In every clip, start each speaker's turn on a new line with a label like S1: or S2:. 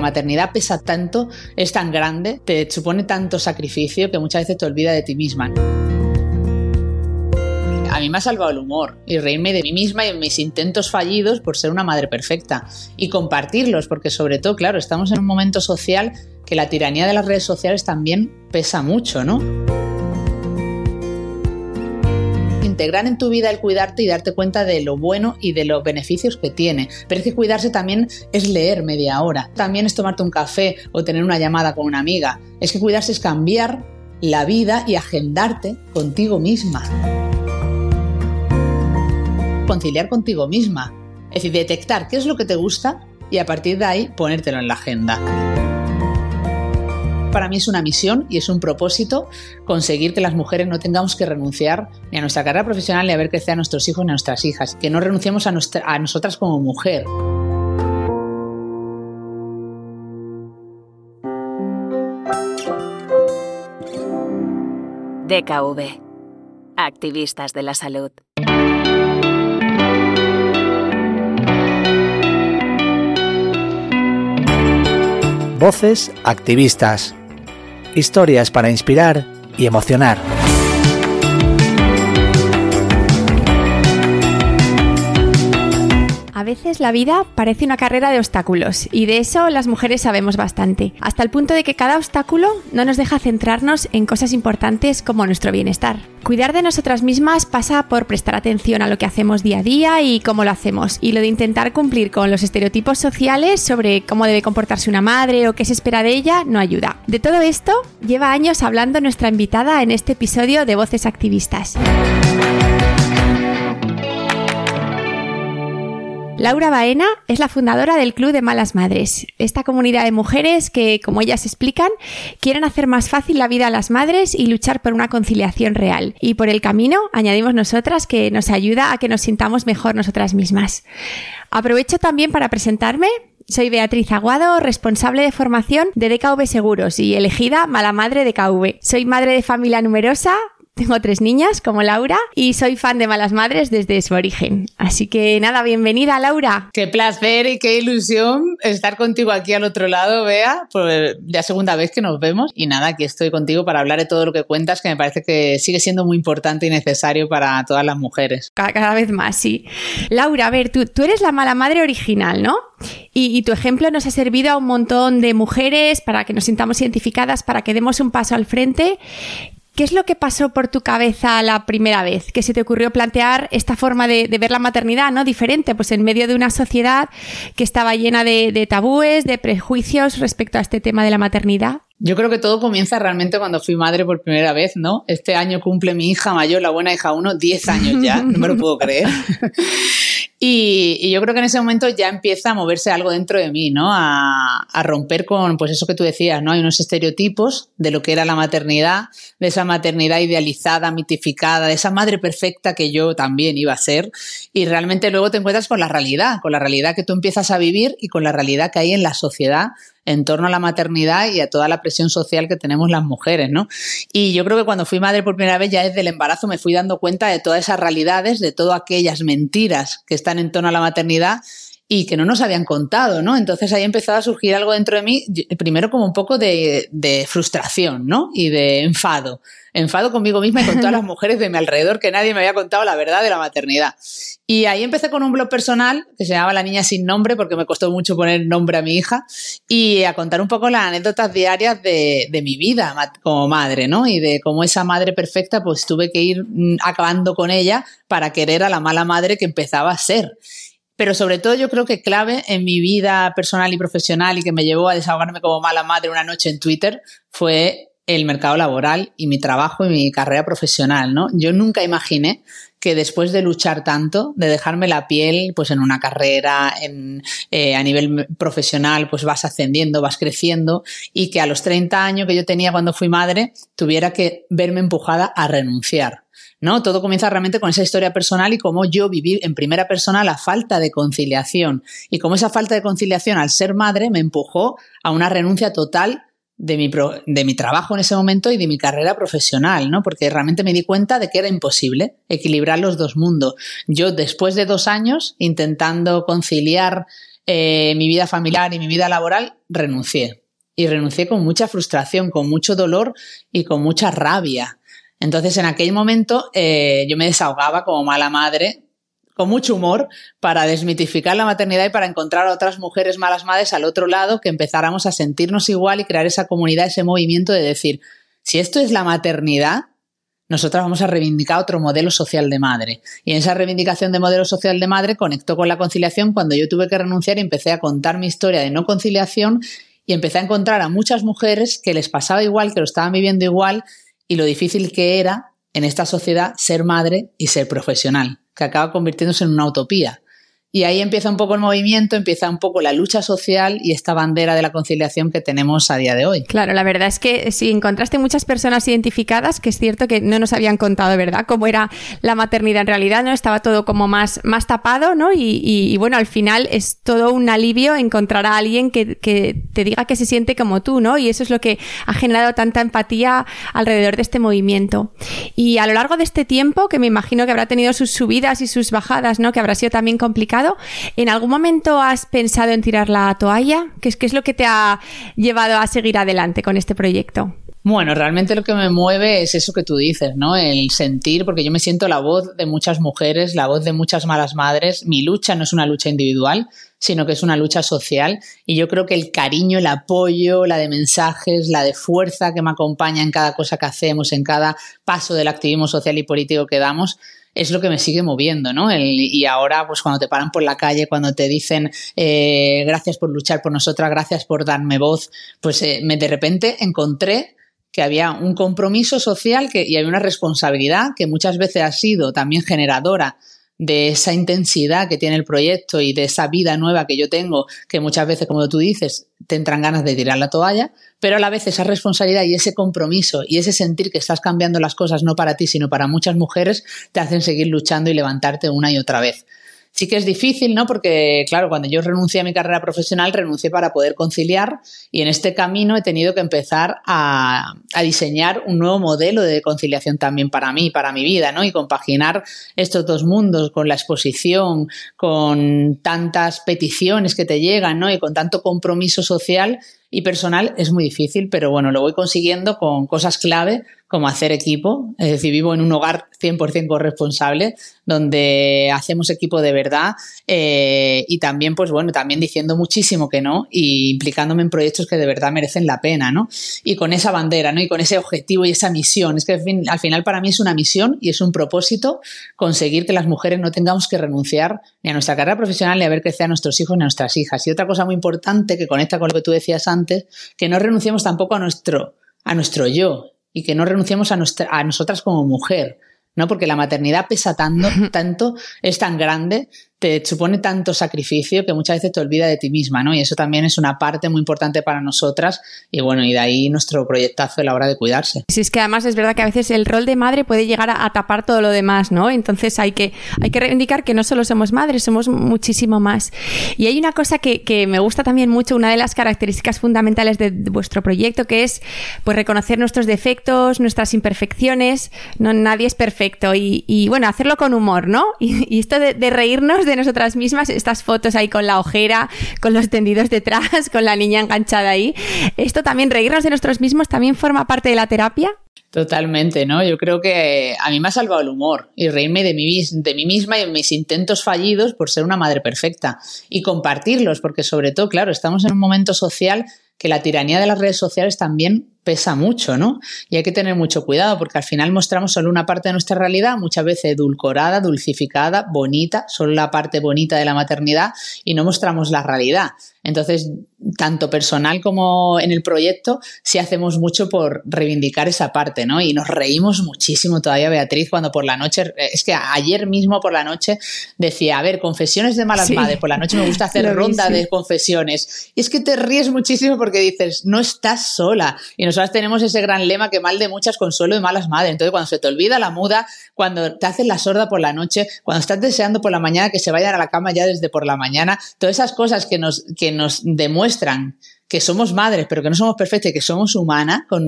S1: maternidad pesa tanto, es tan grande, te supone tanto sacrificio que muchas veces te olvida de ti misma. A mí me ha salvado el humor y reírme de mí misma y de mis intentos fallidos por ser una madre perfecta y compartirlos, porque sobre todo, claro, estamos en un momento social que la tiranía de las redes sociales también pesa mucho, ¿no? Integrar en tu vida el cuidarte y darte cuenta de lo bueno y de los beneficios que tiene. Pero es que cuidarse también es leer media hora, también es tomarte un café o tener una llamada con una amiga. Es que cuidarse es cambiar la vida y agendarte contigo misma. Conciliar contigo misma. Es decir, detectar qué es lo que te gusta y a partir de ahí ponértelo en la agenda para mí es una misión y es un propósito conseguir que las mujeres no tengamos que renunciar ni a nuestra carrera profesional ni a ver crecer a nuestros hijos ni a nuestras hijas, que no renunciemos a, a nosotras como mujer.
S2: DKV. Activistas de la salud.
S3: Voces activistas. Historias para inspirar y emocionar.
S4: A veces la vida parece una carrera de obstáculos y de eso las mujeres sabemos bastante, hasta el punto de que cada obstáculo no nos deja centrarnos en cosas importantes como nuestro bienestar. Cuidar de nosotras mismas pasa por prestar atención a lo que hacemos día a día y cómo lo hacemos, y lo de intentar cumplir con los estereotipos sociales sobre cómo debe comportarse una madre o qué se espera de ella no ayuda. De todo esto lleva años hablando nuestra invitada en este episodio de Voces Activistas. Laura Baena es la fundadora del Club de Malas Madres, esta comunidad de mujeres que, como ellas explican, quieren hacer más fácil la vida a las madres y luchar por una conciliación real. Y por el camino, añadimos nosotras que nos ayuda a que nos sintamos mejor nosotras mismas. Aprovecho también para presentarme. Soy Beatriz Aguado, responsable de formación de DKV Seguros y elegida mala madre de KV. Soy madre de familia numerosa, tengo tres niñas como Laura y soy fan de Malas Madres desde su origen. Así que nada, bienvenida Laura.
S1: Qué placer y qué ilusión estar contigo aquí al otro lado, Bea, por la segunda vez que nos vemos. Y nada, aquí estoy contigo para hablar de todo lo que cuentas, que me parece que sigue siendo muy importante y necesario para todas las mujeres.
S4: Cada, vez más, sí. Laura, a ver, tú, tú eres la mala madre original, ¿no? Y, y, tu ejemplo nos ha servido a un montón de mujeres para que nos sintamos identificadas, para que demos un paso al frente. ¿Qué es lo que pasó por tu cabeza la primera vez que se te ocurrió plantear esta forma de, ver la maternidad, ¿no? Diferente, pues en medio de una sociedad que estaba llena de, tabúes, de prejuicios respecto a este tema de la maternidad.
S1: Yo creo que todo comienza realmente cuando fui madre por primera vez, ¿no? Este año cumple mi hija mayor, la buena hija uno, 10 años ya, no me lo puedo creer. Y, yo creo que en ese momento ya empieza a moverse algo dentro de mí, ¿no? A, a, romper con, pues eso que tú decías, ¿no? Hay unos estereotipos de lo que era la maternidad, de esa maternidad idealizada, mitificada, de esa madre perfecta que yo también iba a ser. Y realmente luego te encuentras con la realidad, con la realidad que tú empiezas a vivir y con la realidad que hay en la sociedad en torno a la maternidad y a toda la presión social que tenemos las mujeres, ¿no? Y yo creo que cuando fui madre por primera vez, ya desde el embarazo me fui dando cuenta de todas esas realidades, de todas aquellas mentiras que están en torno a la maternidad y que no nos habían contado, ¿no? Entonces ahí empezaba a surgir algo dentro de mí, primero como un poco de, de frustración, ¿no? Y de enfado enfado conmigo misma y con todas las mujeres de mi alrededor que nadie me había contado la verdad de la maternidad. Y ahí empecé con un blog personal que se llamaba La Niña Sin Nombre porque me costó mucho poner nombre a mi hija y a contar un poco las anécdotas diarias de, de mi vida como madre, ¿no? Y de cómo esa madre perfecta pues tuve que ir mm, acabando con ella para querer a la mala madre que empezaba a ser pero sobre todo yo creo que clave en mi vida personal y profesional y que me llevó a desahogarme como mala madre una noche en Twitter fue el mercado laboral y mi trabajo y mi carrera profesional, ¿no? Yo nunca imaginé que después de luchar tanto, de dejarme la piel, pues en una carrera, en, eh, a nivel profesional, pues vas ascendiendo, vas creciendo y que a los 30 años que yo tenía cuando fui madre, tuviera que verme empujada a renunciar. ¿No? Todo comienza realmente con esa historia personal y cómo yo viví en primera persona la falta de conciliación y cómo esa falta de conciliación al ser madre me empujó a una renuncia total de mi, de mi trabajo en ese momento y de mi carrera profesional, ¿no? Porque realmente me di cuenta de que era imposible equilibrar los dos mundos. Yo, después de dos años intentando conciliar eh, mi vida familiar y mi vida laboral, renuncié. Y renuncié con mucha frustración, con mucho dolor y con mucha rabia. Entonces, en aquel momento, eh, yo me desahogaba como mala madre, con mucho humor, para desmitificar la maternidad y para encontrar a otras mujeres malas madres al otro lado que empezáramos a sentirnos igual y crear esa comunidad, ese movimiento de decir, si esto es la maternidad, nosotras vamos a reivindicar otro modelo social de madre. Y en esa reivindicación de modelo social de madre conectó con la conciliación cuando yo tuve que renunciar y empecé a contar mi historia de no conciliación y empecé a encontrar a muchas mujeres que les pasaba igual, que lo estaban viviendo igual y lo difícil que era en esta sociedad ser madre y ser profesional, que acaba convirtiéndose en una utopía. Y ahí empieza un poco el movimiento, empieza un poco la lucha social y esta bandera de la conciliación que tenemos a día de hoy.
S4: Claro, la verdad es que si encontraste muchas personas identificadas, que es cierto que no nos habían contado, ¿verdad?, cómo era la maternidad en realidad, ¿no? Estaba todo como más, más tapado, ¿no? Y, bueno, al final es todo un alivio encontrar a alguien que, que, te diga que se siente como tú, ¿no? Y eso es lo que ha generado tanta empatía alrededor de este movimiento. Y a lo largo de este tiempo, que me imagino que habrá tenido sus subidas y sus bajadas, ¿no? Que habrá sido también complicado ¿En algún momento has pensado en tirar la toalla? ¿Qué es, qué es lo que te ha llevado a seguir adelante con este proyecto?
S1: Bueno, realmente lo que me mueve es eso que tú dices, ¿no? El sentir, porque yo me siento la voz de muchas mujeres, la voz de muchas malas madres. Mi lucha no es una lucha individual, sino que es una lucha social. Y yo creo que el cariño, el apoyo, la de mensajes, la de fuerza que me acompaña en cada cosa que hacemos, en cada paso del activismo social y político que damos, es lo que me sigue moviendo, ¿no? y ahora, pues cuando te paran por la calle, cuando te dicen eh, gracias por luchar por nosotras, gracias por darme voz, pues eh, me de repente encontré que había un compromiso social y había una responsabilidad que muchas veces ha sido también generadora de esa intensidad que tiene el proyecto y de esa vida nueva que yo tengo, que muchas veces, como tú dices, te entran ganas de tirar la toalla, pero a la vez esa responsabilidad y ese compromiso y ese sentir que estás cambiando las cosas no para ti, sino para muchas mujeres, te hacen seguir luchando y levantarte una y otra vez. Sí que es difícil, ¿no? Porque, claro, cuando yo renuncié a mi carrera profesional, renuncié para poder conciliar y en este camino he tenido que empezar a, diseñar un nuevo modelo de conciliación también para mí, para mi vida, ¿no? Y compaginar estos dos mundos con la exposición, con tantas peticiones que te llegan, ¿no? Y con tanto compromiso social y personal es muy difícil, pero bueno, lo voy consiguiendo con cosas clave como hacer equipo. Es decir, vivo en un hogar 100% corresponsable, donde hacemos equipo de verdad eh, y también, pues bueno, también diciendo muchísimo que no y implicándome en proyectos que de verdad merecen la pena, ¿no? Y con esa bandera, ¿no? Y con ese objetivo y esa misión. Es que al, final para mí es una misión y es un propósito conseguir que las mujeres no tengamos que renunciar ni a nuestra carrera profesional ni a ver crecer a nuestros hijos ni a nuestras hijas. Y otra cosa muy importante que conecta con lo que tú decías antes, que no renunciemos tampoco a nuestro, a nuestro yo y que no renunciemos a, nuestra, a nosotras como mujer, ¿no? Porque la maternidad pesa tanto, tanto, es tan grande te supone tanto sacrificio que muchas veces te olvida de ti misma, ¿no? Y eso también es una parte muy importante para nosotras y bueno, y de ahí nuestro proyectazo a la hora de cuidarse.
S4: Sí, es que además es verdad que a veces el rol de madre puede llegar a, tapar todo lo demás, ¿no? Entonces hay que, hay que reivindicar que no solo somos madres, somos muchísimo más. Y hay una cosa que, que me gusta también mucho, una de las características fundamentales de, vuestro proyecto, que es pues reconocer nuestros defectos, nuestras imperfecciones, no nadie es perfecto y, y bueno, hacerlo con humor, ¿no? Y, esto de, reírnos nosotras mismas, estas fotos ahí con la ojera, con los tendidos detrás, con la niña enganchada ahí. Esto también, reírnos de nosotros mismos, también forma parte de la terapia.
S1: Totalmente, ¿no? Yo creo que a mí me ha salvado el humor y reírme de mí, de mí misma y de mis intentos fallidos por ser una madre perfecta y compartirlos, porque sobre todo, claro, estamos en un momento social que la tiranía de las redes sociales también pesa mucho, ¿no? Y hay que tener mucho cuidado porque al final mostramos solo una parte de nuestra realidad, muchas veces edulcorada, dulcificada, bonita, solo la parte bonita de la maternidad y no mostramos la realidad. Entonces, tanto personal como en el proyecto, sí hacemos mucho por reivindicar esa parte, ¿no? Y nos reímos muchísimo todavía, Beatriz, cuando por la noche, es que ayer mismo por la noche decía, a ver, confesiones de malas madres, por la noche me gusta hacer ronda de confesiones. Y es que te ríes muchísimo porque dices, no estás sola. Y nosotros tenemos ese gran lema que mal de muchas consuelo de malas madres. Entonces, cuando se te olvida la muda, cuando te haces la sorda por la noche, cuando estás deseando por la mañana que se vayan a la cama ya desde por la mañana, todas esas cosas que nos, que nos demuestran que somos madres, pero que no somos perfectas y que somos humanas con,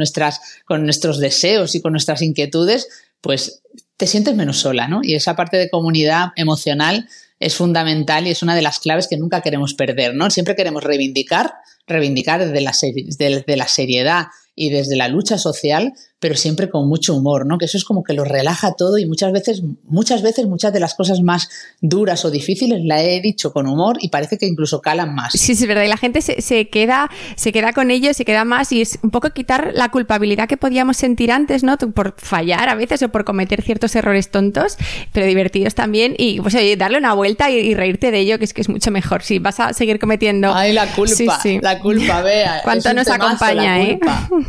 S1: con nuestros deseos y con nuestras inquietudes, pues te sientes menos sola, ¿no? Y esa parte de comunidad emocional es fundamental y es una de las claves que nunca queremos perder, ¿no? Siempre queremos reivindicar, reivindicar desde la, desde la seriedad y desde la lucha social, pero siempre con mucho humor, ¿no? Que eso es como que lo relaja todo y muchas veces, muchas veces, muchas de las cosas más duras o difíciles la he dicho con humor y parece que incluso calan más.
S4: Sí, sí, es verdad. Y la gente se, queda, se queda con ello, se queda más y es un poco quitar la culpabilidad que podíamos sentir antes, ¿no? Por fallar a veces o por cometer ciertos errores tontos, pero divertidos también y pues oye, darle una vuelta y, reírte de ello, que es que es mucho mejor. Si vas a seguir cometiendo.
S1: Ay, la culpa, la culpa, vea.
S4: Cuánto nos acompaña, ¿eh?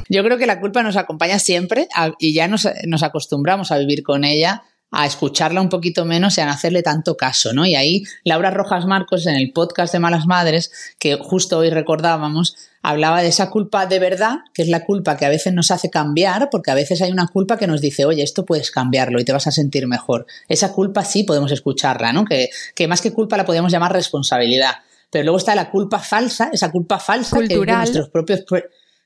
S1: Yo creo que la culpa nos acompaña siempre y ya nos, acostumbramos a vivir con ella a escucharla un poquito menos y a no hacerle tanto caso, ¿no? Y ahí Laura Rojas Marcos en el podcast de Malas Madres, que justo hoy recordábamos, hablaba de esa culpa de verdad, que es la culpa que a veces nos hace cambiar, porque a veces hay una culpa que nos dice, oye, esto puedes cambiarlo y te vas a sentir mejor. Esa culpa sí podemos escucharla, ¿no? Que, que más que culpa la podemos llamar responsabilidad. Pero luego está la culpa falsa, esa culpa falsa que es de nuestros propios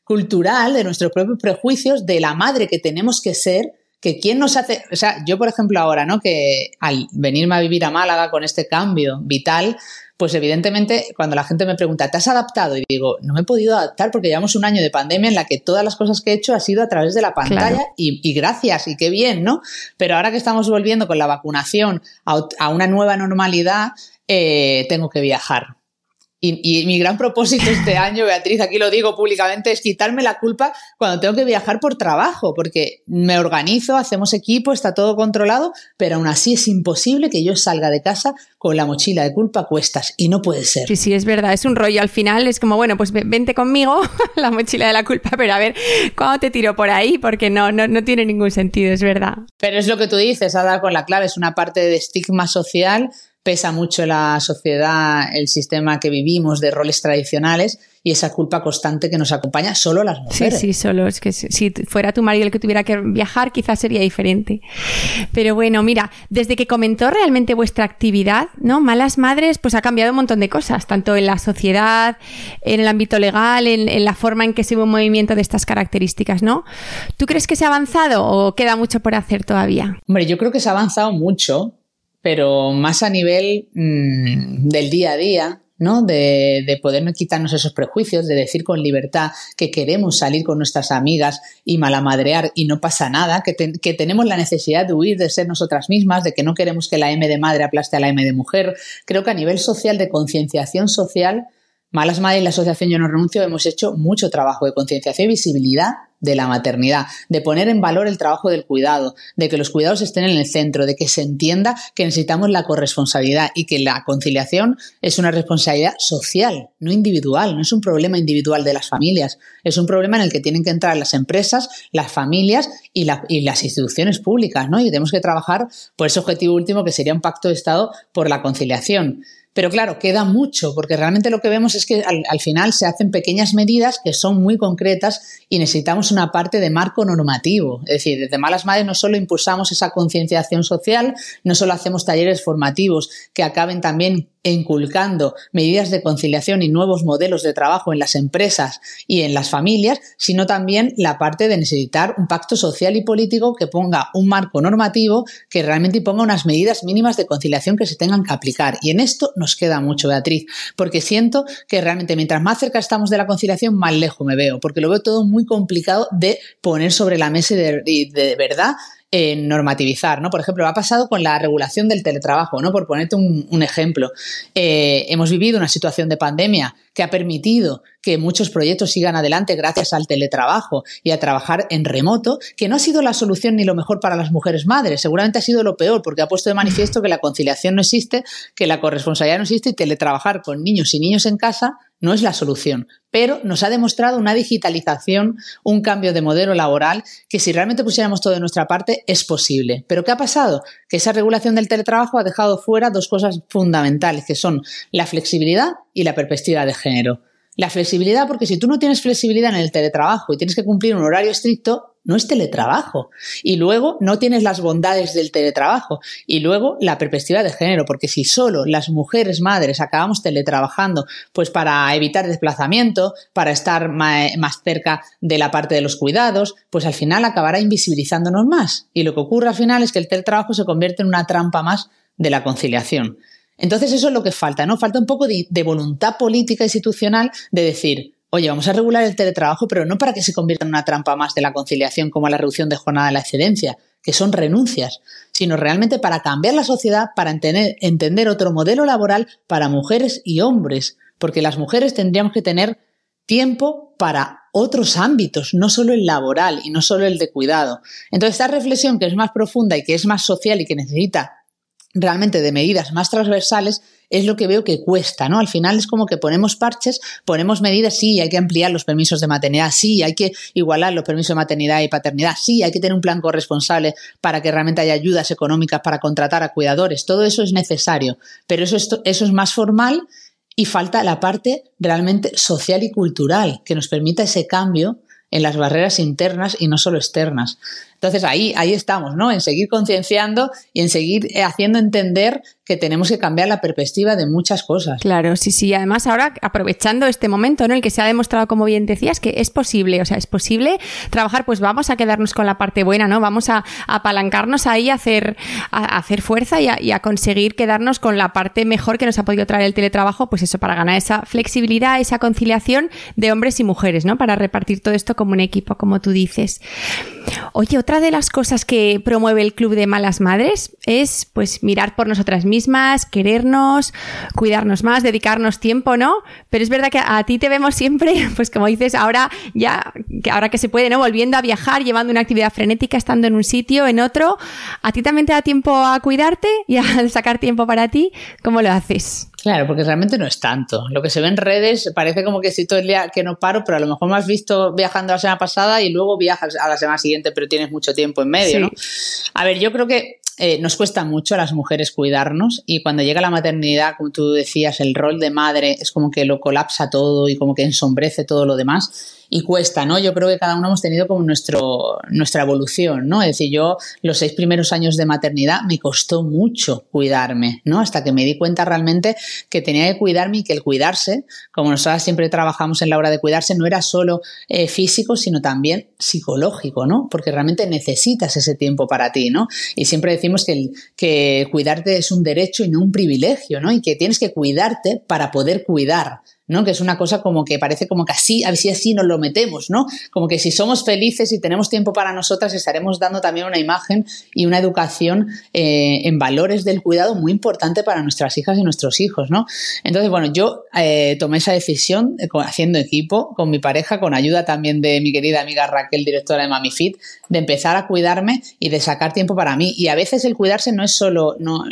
S1: cultural, de nuestros propios prejuicios, de la madre que tenemos que ser, que quién nos hace, o sea, yo por ejemplo ahora, ¿no? Que al venirme a vivir a Málaga con este cambio vital, pues evidentemente cuando la gente me pregunta, ¿te has adaptado? Y digo, no me he podido adaptar porque llevamos un año de pandemia en la que todas las cosas que he hecho ha sido a través de la pantalla y, gracias y qué bien, ¿no? Pero ahora que estamos volviendo con la vacunación a, una nueva normalidad, eh, tengo que viajar. Y, mi gran propósito este año, Beatriz, aquí lo digo públicamente, es quitarme la culpa cuando tengo que viajar por trabajo, porque me organizo, hacemos equipo, está todo controlado, pero aún así es imposible que yo salga de casa con la mochila de culpa a cuestas y no puede ser.
S4: Sí, sí, es verdad, es un rollo. Al final es como, bueno, pues vente conmigo, la mochila de la culpa, pero a ver, ¿cuándo te tiro por ahí? Porque no, no, no tiene ningún sentido, es verdad.
S1: Pero es lo que tú dices, ha dado con la clave, es una parte de estigma social pesa mucho en la sociedad el sistema que vivimos de roles tradicionales y esa culpa constante que nos acompaña solo las mujeres.
S4: Sí, sí, solo es que si fuera tu marido el que tuviera que viajar, quizás sería diferente. Pero bueno, mira, desde que comentó realmente vuestra actividad, ¿no? Malas Madres, pues ha cambiado un montón de cosas, tanto en la sociedad, en el ámbito legal, en, en la forma en que se ve un movimiento de estas características, ¿no? ¿Tú crees que se ha avanzado o queda mucho por hacer todavía?
S1: Hombre, yo creo que se ha avanzado mucho, pero más a nivel mm, del día a día, ¿no? De, de, poder quitarnos esos prejuicios, de decir con libertad que queremos salir con nuestras amigas y malamadrear y no pasa nada, que, que, tenemos la necesidad de huir de ser nosotras mismas, de que no queremos que la M de madre aplaste a la M de mujer. Creo que a nivel social, de concienciación social, Malas Madres y la Asociación Yo No Renuncio hemos hecho mucho trabajo de concienciación y visibilidad de la maternidad, de poner en valor el trabajo del cuidado, de que los cuidados estén en el centro, de que se entienda que necesitamos la corresponsabilidad y que la conciliación es una responsabilidad social, no individual, no es un problema individual de las familias, es un problema en el que tienen que entrar las empresas, las familias y, las instituciones públicas, ¿no? Y tenemos que trabajar por ese objetivo último que sería un pacto de Estado por la conciliación. Pero claro, queda mucho, porque realmente lo que vemos es que al, final se hacen pequeñas medidas que son muy concretas y necesitamos una parte de marco normativo. Es decir, desde Malas Madres no solo impulsamos esa concienciación social, no solo hacemos talleres formativos que acaben también inculcando medidas de conciliación y nuevos modelos de trabajo en las empresas y en las familias, sino también la parte de necesitar un pacto social y político que ponga un marco normativo que realmente ponga unas medidas mínimas de conciliación que se tengan que aplicar. Y en esto nos queda mucho, Beatriz, porque siento que realmente mientras más cerca estamos de la conciliación, más lejos me veo, porque lo veo todo muy complicado de poner sobre la mesa de, de verdad en normativizar, ¿no? Por ejemplo, ha pasado con la regulación del teletrabajo, ¿no? Por ponerte un, ejemplo. Eh, hemos vivido una situación de pandemia que ha permitido que muchos proyectos sigan adelante gracias al teletrabajo y a trabajar en remoto, que no ha sido la solución ni lo mejor para las mujeres madres, seguramente ha sido lo peor, porque ha puesto de manifiesto que la conciliación no existe, que la corresponsabilidad no existe y teletrabajar con niños y niños en casa no es la solución, pero nos ha demostrado una digitalización, un cambio de modelo laboral que si realmente pusiéramos todo de nuestra parte es posible. Pero ¿qué ha pasado? Que esa regulación del teletrabajo ha dejado fuera dos cosas fundamentales, que son la flexibilidad y la perspectiva de género. La flexibilidad, porque si tú no tienes flexibilidad en el teletrabajo y tienes que cumplir un horario estricto, no es teletrabajo. Y luego no tienes las bondades del teletrabajo. Y luego la perspectiva de género, porque si solo las mujeres madres acabamos teletrabajando, pues para evitar desplazamiento, para estar más cerca de la parte de los cuidados, pues al final acabará invisibilizándonos más. Y lo que ocurre al final es que el teletrabajo se convierte en una trampa más de la conciliación. Entonces eso es lo que falta, ¿no? Falta un poco de, de voluntad política institucional de decir, oye, vamos a regular el teletrabajo, pero no para que se convierta en una trampa más de la conciliación como la reducción de jornada de la excedencia, que son renuncias, sino realmente para cambiar la sociedad, para entender, entender otro modelo laboral para mujeres y hombres, porque las mujeres tendríamos que tener tiempo para otros ámbitos, no solo el laboral y no solo el de cuidado. Entonces, esta reflexión que es más profunda y que es más social y que necesita realmente de medidas más transversales es lo que veo que cuesta, ¿no? Al final es como que ponemos parches, ponemos medidas, sí, hay que ampliar los permisos de maternidad, sí, hay que igualar los permisos de maternidad y paternidad, sí, hay que tener un plan corresponsable para que realmente haya ayudas económicas para contratar a cuidadores, todo eso es necesario, pero eso es, eso es más formal y falta la parte realmente social y cultural que nos permita ese cambio en las barreras internas y no solo externas. Entonces ahí, ahí estamos, ¿no? En seguir concienciando y en seguir eh, haciendo entender que tenemos que cambiar la perspectiva de muchas cosas.
S4: Claro, sí, sí. Además, ahora aprovechando este momento en el que se ha demostrado, como bien decías, que es posible, o sea, es posible trabajar, pues vamos a quedarnos con la parte buena, ¿no? Vamos a, apalancarnos ahí, a hacer, a, hacer fuerza y a, y a, conseguir quedarnos con la parte mejor que nos ha podido traer el teletrabajo, pues eso, para ganar esa flexibilidad, esa conciliación de hombres y mujeres, ¿no? Para repartir todo esto como un equipo, como tú dices. Oye, otra de las cosas que promueve el Club de Malas Madres es pues mirar por nosotras mismas, querernos, cuidarnos más, dedicarnos tiempo, ¿no? Pero es verdad que a ti te vemos siempre, pues como dices, ahora ya, que ahora que se puede, ¿no? Volviendo a viajar, llevando una actividad frenética, estando en un sitio, en otro. ¿A ti también te da tiempo a cuidarte y a sacar tiempo para ti? ¿Cómo lo haces?
S1: Claro, porque realmente no es tanto. Lo que se ve en redes parece como que si todo el día que no paro, pero a lo mejor me has visto viajando la semana pasada y luego viajas a la semana siguiente, pero tienes mucho tiempo en medio, ¿no? A ver, yo creo que eh, nos cuesta mucho a las mujeres cuidarnos y cuando llega la maternidad, como tú decías, el rol de madre es como que lo colapsa todo y como que ensombrece todo lo demás y cuesta, ¿no? Yo creo que cada uno hemos tenido como nuestro, nuestra evolución, ¿no? Es decir, yo los seis primeros años de maternidad me costó mucho cuidarme, ¿no? Hasta que me di cuenta realmente que tenía que cuidarme y que el cuidarse, como nosotros siempre trabajamos en la hora de cuidarse, no era solo eh, físico, sino también psicológico, ¿no? Porque realmente necesitas ese tiempo para ti, ¿no? Y siempre decimos que, el, que cuidarte es un derecho y no un privilegio, ¿no? Y que tienes que cuidarte para poder cuidar. ¿No? Que es una cosa como que parece como que así, a ver si así nos lo metemos, ¿no? Como que si somos felices y tenemos tiempo para nosotras, estaremos dando también una imagen y una educación eh, en valores del cuidado muy importante para nuestras hijas y nuestros hijos, ¿no? Entonces, bueno, yo eh, tomé esa decisión eh, haciendo equipo con mi pareja, con ayuda también de mi querida amiga Raquel, directora de Mami Fit, de empezar a cuidarme y de sacar tiempo para mí. Y a veces el cuidarse no es solo, no,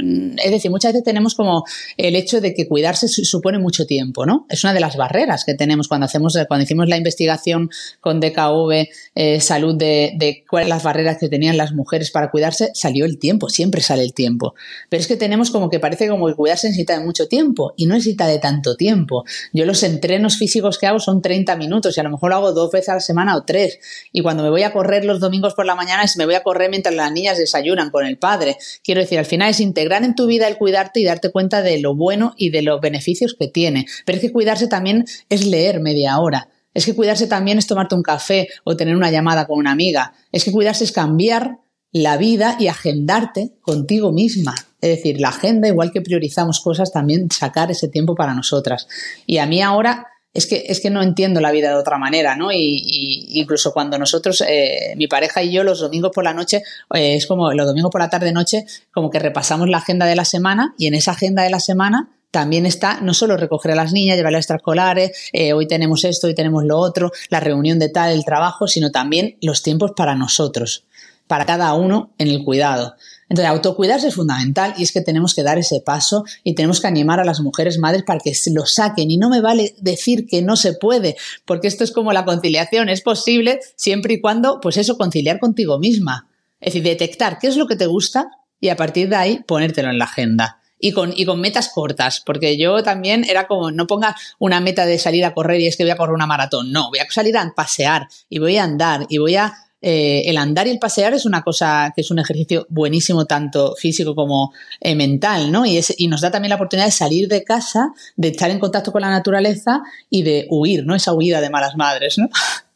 S1: es decir, muchas veces tenemos como el hecho de que cuidarse supone mucho tiempo, ¿no? Una de las barreras que tenemos cuando hacemos, cuando hicimos la investigación con DKV eh, Salud de, de cuáles las barreras que tenían las mujeres para cuidarse, salió el tiempo, siempre sale el tiempo. Pero es que tenemos como que parece como que cuidarse necesita de mucho tiempo y no necesita de tanto tiempo. Yo los entrenos físicos que hago son 30 minutos y a lo mejor lo hago dos veces a la semana o tres. Y cuando me voy a correr los domingos por la mañana es me voy a correr mientras las niñas desayunan con el padre. Quiero decir, al final es integrar en tu vida el cuidarte y darte cuenta de lo bueno y de los beneficios que tiene. Pero es que cuidar también es leer media hora. Es que cuidarse también es tomarte un café o tener una llamada con una amiga. Es que cuidarse es cambiar la vida y agendarte contigo misma. Es decir, la agenda, igual que priorizamos cosas, también sacar ese tiempo para nosotras. Y a mí ahora es que, es que no entiendo la vida de otra manera, ¿no? Y, incluso cuando nosotros, eh, mi pareja y yo, los domingos por la noche, eh, es como los domingos por la tarde-noche, como que repasamos la agenda de la semana y en esa agenda de la semana también está no solo recoger a las niñas, llevarlas a extraescolares, eh, hoy tenemos esto, hoy tenemos lo otro, la reunión de tal, el trabajo, sino también los tiempos para nosotros, para cada uno en el cuidado. Entonces, autocuidarse es fundamental y es que tenemos que dar ese paso y tenemos que animar a las mujeres madres para que lo saquen. Y no me vale decir que no se puede, porque esto es como la conciliación, es posible siempre y cuando, pues eso, conciliar contigo misma. Es decir, detectar qué es lo que te gusta y a partir de ahí ponértelo en la agenda y con, y con metas cortas, porque yo también era como, no ponga una meta de salir a correr y es que voy a correr una maratón, no, voy a salir a pasear y voy a andar y voy a... Eh, el andar y el pasear es una cosa que es un ejercicio buenísimo, tanto físico como eh, mental, ¿no? Y, es, y nos da también la oportunidad de salir de casa, de estar en contacto con la naturaleza y de huir, ¿no? Esa huida de malas madres, ¿no?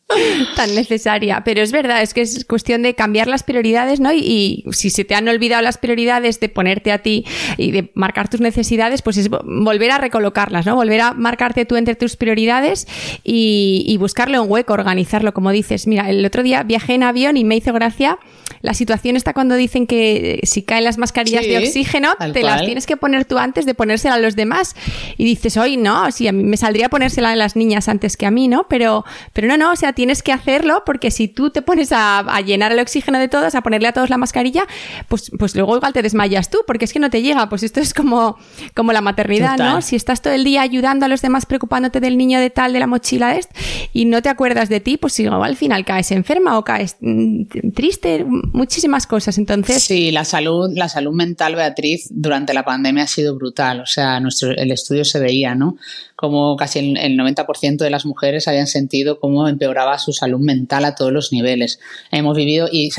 S4: tan necesaria. Pero es verdad, es que es cuestión de cambiar las prioridades, ¿no? Y, si se te han olvidado las prioridades de ponerte a ti y de marcar tus necesidades, pues es volver a recolocarlas, ¿no? Volver a marcarte tú entre tus prioridades y, buscarle un hueco, organizarlo, como dices. Mira, el otro día viajé en avión y me hizo gracia la situación está cuando dicen que si caen las mascarillas de oxígeno, te las tienes que poner tú antes de ponérsela a los demás. Y dices, hoy no, sí, a mí me saldría ponérsela a las niñas antes que a mí, ¿no? Pero, pero no, no, o sea, tienes que hacerlo porque si tú te pones a, llenar el oxígeno de todos, a ponerle a todos la mascarilla, pues, pues luego igual te desmayas tú, porque es que no te llega. Pues esto es como, como la maternidad, ¿no? Si estás todo el día ayudando a los demás, preocupándote del niño de tal, de la mochila de este, y no te acuerdas de ti, pues igual al final caes enferma o caes mm, triste, muchísimas cosas. Entonces.
S1: Sí, la salud, la salud mental, Beatriz, durante la pandemia ha sido brutal. O sea, nuestro, el estudio se veía, ¿no? Como casi el, el 90% de las mujeres habían sentido cómo empeoraba su salud mental a todos los niveles. Hemos vivido y,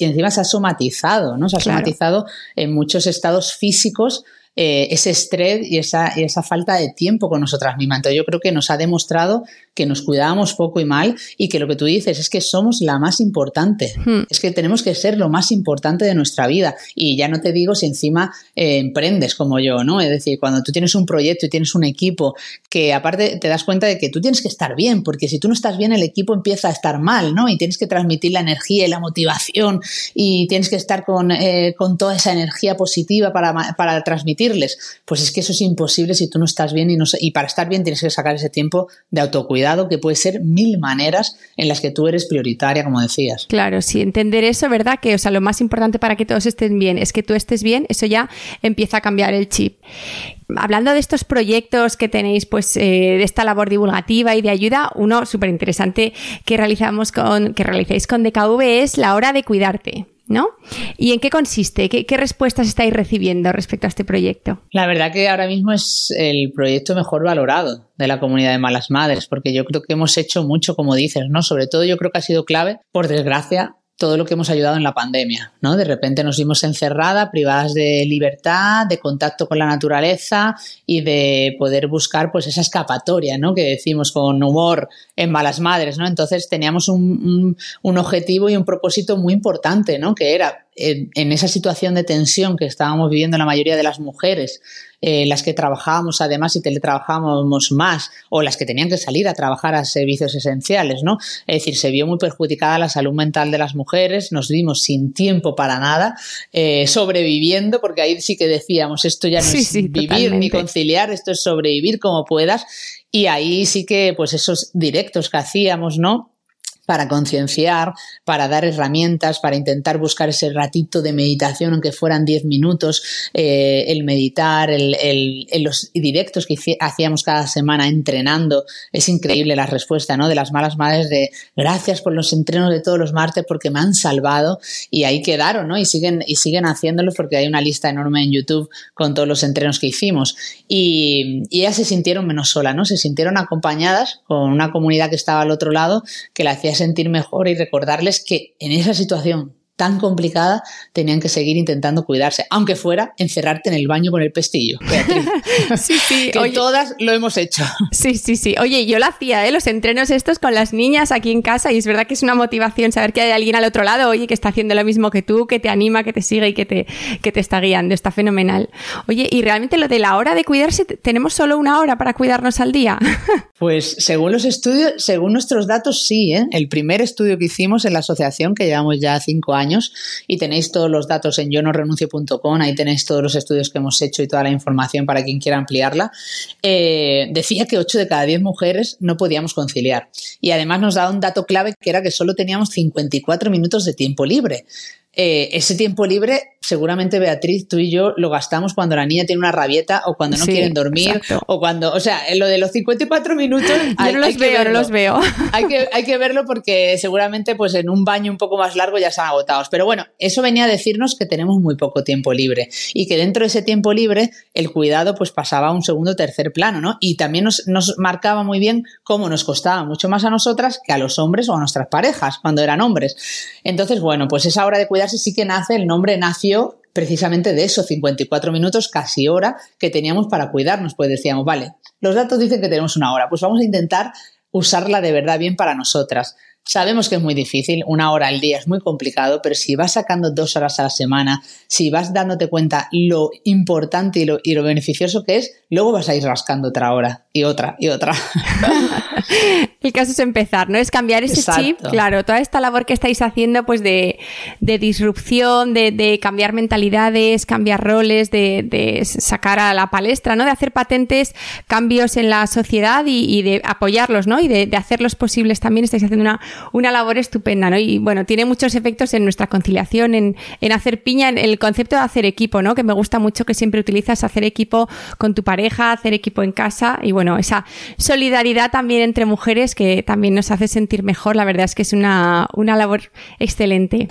S1: encima se ha somatizado, ¿no? Se ha somatizado en muchos estados físicos eh, ese estrés y esa, esa falta de tiempo con nosotras mismas. Entonces yo creo que nos ha demostrado que nos cuidábamos poco y mal y que lo que tú dices es que somos la más importante. Hmm. Es que tenemos que ser lo más importante de nuestra vida. Y ya no te digo si encima eh, emprendes como yo, ¿no? Es decir, cuando tú tienes un proyecto y tienes un equipo que aparte te das cuenta de que tú tienes que estar bien, porque si tú no estás bien el equipo empieza a estar mal, ¿no? Y tienes que transmitir la energía y la motivación y tienes que estar con, eh, con toda esa energía positiva para, para transmitir pues es que eso es imposible si tú no estás bien y, no, y para estar bien tienes que sacar ese tiempo de autocuidado que puede ser mil maneras en las que tú eres prioritaria, como decías.
S4: Claro, sí, entender eso, ¿verdad? Que, o sea, lo más importante para que todos estén bien es que tú estés bien, eso ya empieza a cambiar el chip hablando de estos proyectos que tenéis, pues, eh, de esta labor divulgativa y de ayuda, uno súper interesante que realizamos con, que realizáis con DKV es la hora de cuidarte. ¿No? ¿Y en qué consiste? ¿Qué, respuestas estáis recibiendo respecto a este proyecto?
S1: La verdad que ahora mismo es el proyecto mejor valorado de la comunidad de malas madres, porque yo creo que hemos hecho mucho, como dices, ¿no? Sobre todo yo creo que ha sido clave, por desgracia, todo lo que hemos ayudado en la pandemia, ¿no? De repente nos vimos encerradas, privadas de libertad, de contacto con la naturaleza y de poder buscar pues esa escapatoria, ¿no? Que decimos con humor en malas madres, ¿no? Entonces teníamos un, un objetivo y un propósito muy importante, ¿no? Que era en, esa situación de tensión que estábamos viviendo la mayoría de las mujeres, eh, las que trabajábamos además y teletrabajábamos más, o las que tenían que salir a trabajar a servicios esenciales, ¿no? Es decir, se vio muy perjudicada la salud mental de las mujeres, nos vimos sin tiempo para nada, eh, sobreviviendo, porque ahí sí que decíamos, esto ya no es vivir ni conciliar, esto es sobrevivir como puedas, y ahí sí que, pues esos directos que hacíamos, ¿no? Para concienciar, para dar herramientas, para intentar buscar ese ratito de meditación, aunque fueran 10 minutos, eh, el meditar, los directos que hacíamos cada semana entrenando. Es increíble la respuesta ¿no? de las malas madres de gracias por los entrenos de todos los martes porque me han salvado y ahí quedaron ¿no? y, siguen, y siguen haciéndolos porque hay una lista enorme en YouTube con todos los entrenos que hicimos. Y, y ellas se sintieron menos solas, ¿no? se sintieron acompañadas con una comunidad que estaba al otro lado que la hacía sentir mejor y recordarles que en esa situación tan complicada, tenían que seguir intentando cuidarse, aunque fuera encerrarte en el baño con el pestillo. sí, sí, que todas lo hemos hecho.
S4: Sí, sí, sí. Oye, yo lo hacía, ¿eh? los entrenos estos con las niñas aquí en casa y es verdad que es una motivación saber que hay alguien al otro lado, oye, que está haciendo lo mismo que tú, que te anima, que te sigue y que te, que te está guiando. Está fenomenal. Oye, y realmente lo de la hora de cuidarse, ¿tenemos solo una hora para cuidarnos al día?
S1: pues según los estudios, según nuestros datos, sí. ¿eh? El primer estudio que hicimos en la asociación, que llevamos ya cinco años, y tenéis todos los datos en yo no renuncio.com, ahí tenéis todos los estudios que hemos hecho y toda la información para quien quiera ampliarla, eh, decía que 8 de cada 10 mujeres no podíamos conciliar. Y además nos da un dato clave que era que solo teníamos 54 minutos de tiempo libre. Eh, ese tiempo libre seguramente Beatriz, tú y yo lo gastamos cuando la niña tiene una rabieta o cuando no quieren dormir o cuando, o sea, lo de los 54 minutos...
S4: Yo no los veo, no los veo.
S1: Hay que, hay que verlo porque seguramente pues en un baño un poco más largo ya están agotados. Pero bueno, eso venía a decirnos que tenemos muy poco tiempo libre y que dentro de ese tiempo libre el cuidado pues pasaba a un segundo o tercer plano, ¿no? Y también nos, nos marcaba muy bien cómo nos costaba mucho más a nosotras que a los hombres o a nuestras parejas cuando eran hombres. Entonces, bueno, pues esa hora de cuidarse sí que nace, el nombre nació precisamente de esos 54 minutos, casi hora, que teníamos para cuidarnos. Pues decíamos, vale, los datos dicen que tenemos una hora, pues vamos a intentar usarla de verdad bien para nosotras. Sabemos que es muy difícil, una hora al día es muy complicado, pero si vas sacando dos horas a la semana, si vas dándote cuenta lo importante y lo, y lo beneficioso que es, luego vas a ir rascando otra hora y otra y otra.
S4: El caso es empezar, ¿no? Es cambiar ese chip, claro, toda esta labor que estáis haciendo, pues de, de disrupción, de, de, cambiar mentalidades, cambiar roles, de, de, sacar a la palestra, ¿no? De hacer patentes cambios en la sociedad y, y de apoyarlos, ¿no? Y de, hacerlos posibles también. Estáis haciendo una, una labor estupenda, ¿no? Y bueno, tiene muchos efectos en nuestra conciliación, en, en hacer piña, en el concepto de hacer equipo, ¿no? Que me gusta mucho que siempre utilizas hacer equipo con tu pareja, hacer equipo en casa y bueno, esa solidaridad también entre mujeres que también nos hace sentir mejor. La verdad es que es una, una labor excelente.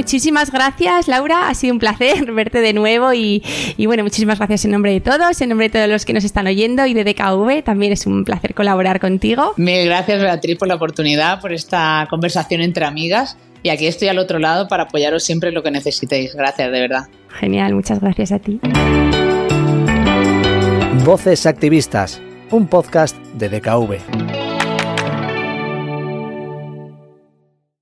S4: Muchísimas gracias, Laura. Ha sido un placer verte de nuevo y, y, bueno, muchísimas gracias en nombre de todos, en nombre de todos los que nos están oyendo y de DKV. También es un placer colaborar contigo.
S1: Mil gracias, Beatriz, por la oportunidad, por esta conversación entre amigas. Y aquí estoy al otro lado para apoyaros siempre en lo que necesitéis. Gracias, de verdad.
S4: Genial, muchas gracias a ti.
S3: Voces Activistas, un podcast de DKV.